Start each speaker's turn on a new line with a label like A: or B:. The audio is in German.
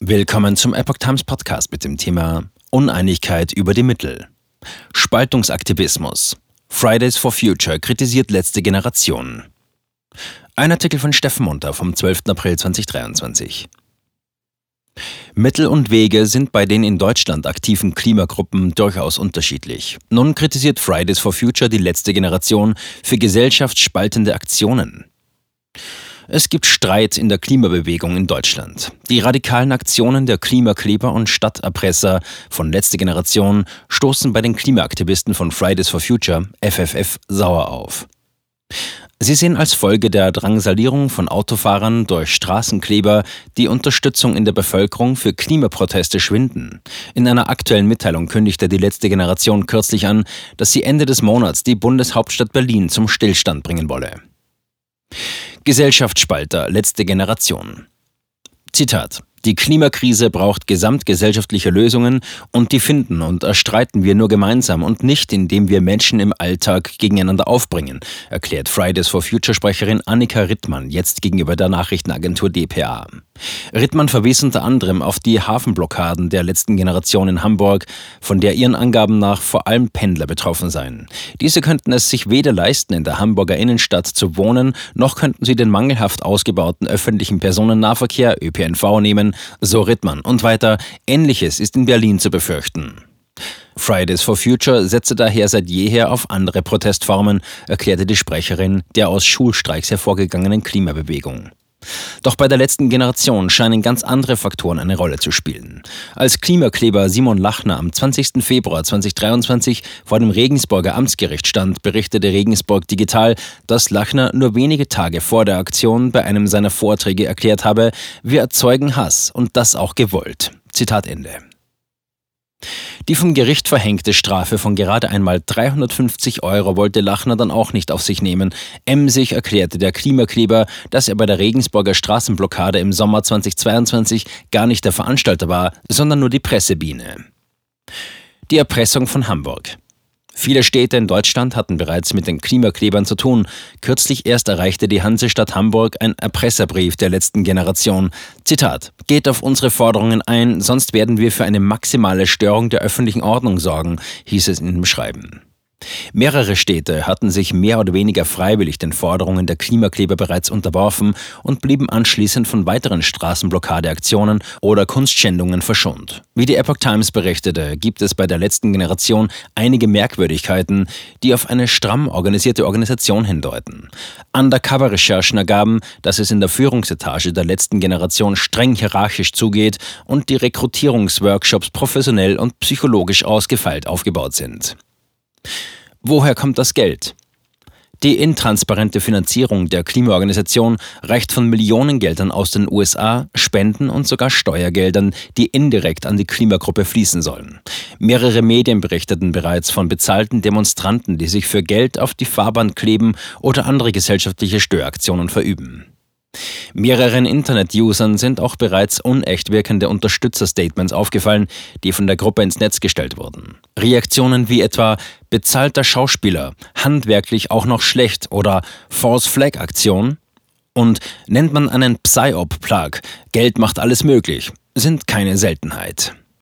A: Willkommen zum Epoch Times Podcast mit dem Thema Uneinigkeit über die Mittel. Spaltungsaktivismus. Fridays for Future kritisiert letzte Generation. Ein Artikel von Steffen Munter vom 12. April 2023. Mittel und Wege sind bei den in Deutschland aktiven Klimagruppen durchaus unterschiedlich. Nun kritisiert Fridays for Future die letzte Generation für gesellschaftsspaltende Aktionen. Es gibt Streit in der Klimabewegung in Deutschland. Die radikalen Aktionen der Klimakleber und Stadterpresser von letzter Generation stoßen bei den Klimaaktivisten von Fridays for Future, FFF, sauer auf. Sie sehen als Folge der Drangsalierung von Autofahrern durch Straßenkleber die Unterstützung in der Bevölkerung für Klimaproteste schwinden. In einer aktuellen Mitteilung kündigte die letzte Generation kürzlich an, dass sie Ende des Monats die Bundeshauptstadt Berlin zum Stillstand bringen wolle. Gesellschaftsspalter letzte Generation. Zitat die Klimakrise braucht gesamtgesellschaftliche Lösungen und die finden und erstreiten wir nur gemeinsam und nicht, indem wir Menschen im Alltag gegeneinander aufbringen, erklärt Fridays for Future Sprecherin Annika Rittmann jetzt gegenüber der Nachrichtenagentur dpa. Rittmann verwies unter anderem auf die Hafenblockaden der letzten Generation in Hamburg, von der ihren Angaben nach vor allem Pendler betroffen seien. Diese könnten es sich weder leisten, in der Hamburger Innenstadt zu wohnen, noch könnten sie den mangelhaft ausgebauten öffentlichen Personennahverkehr ÖPNV nehmen, so Rittmann. Und weiter, Ähnliches ist in Berlin zu befürchten. Fridays for Future setze daher seit jeher auf andere Protestformen, erklärte die Sprecherin der aus Schulstreiks hervorgegangenen Klimabewegung. Doch bei der letzten Generation scheinen ganz andere Faktoren eine Rolle zu spielen. Als Klimakleber Simon Lachner am 20. Februar 2023 vor dem Regensburger Amtsgericht stand, berichtete Regensburg Digital, dass Lachner nur wenige Tage vor der Aktion bei einem seiner Vorträge erklärt habe, wir erzeugen Hass und das auch gewollt. Zitat Ende. Die vom Gericht verhängte Strafe von gerade einmal 350 Euro wollte Lachner dann auch nicht auf sich nehmen. Emsig erklärte der Klimakleber, dass er bei der Regensburger Straßenblockade im Sommer 2022 gar nicht der Veranstalter war, sondern nur die Pressebiene. Die Erpressung von Hamburg. Viele Städte in Deutschland hatten bereits mit den Klimaklebern zu tun. Kürzlich erst erreichte die Hansestadt Hamburg ein Erpresserbrief der letzten Generation. Zitat: Geht auf unsere Forderungen ein, sonst werden wir für eine maximale Störung der öffentlichen Ordnung sorgen, hieß es in dem Schreiben. Mehrere Städte hatten sich mehr oder weniger freiwillig den Forderungen der Klimakleber bereits unterworfen und blieben anschließend von weiteren Straßenblockadeaktionen oder Kunstschändungen verschont. Wie die Epoch Times berichtete, gibt es bei der letzten Generation einige Merkwürdigkeiten, die auf eine stramm organisierte Organisation hindeuten. Undercover-Recherchen ergaben, dass es in der Führungsetage der letzten Generation streng hierarchisch zugeht und die Rekrutierungsworkshops professionell und psychologisch ausgefeilt aufgebaut sind. Woher kommt das Geld? Die intransparente Finanzierung der Klimaorganisation reicht von Millionengeldern aus den USA, Spenden und sogar Steuergeldern, die indirekt an die Klimagruppe fließen sollen. Mehrere Medien berichteten bereits von bezahlten Demonstranten, die sich für Geld auf die Fahrbahn kleben oder andere gesellschaftliche Störaktionen verüben. Mehreren Internet-Usern sind auch bereits unecht wirkende Unterstützerstatements aufgefallen, die von der Gruppe ins Netz gestellt wurden. Reaktionen wie etwa bezahlter Schauspieler, handwerklich auch noch schlecht oder False Flag Aktion und nennt man einen Psyop-Plug, Geld macht alles möglich, sind keine Seltenheit.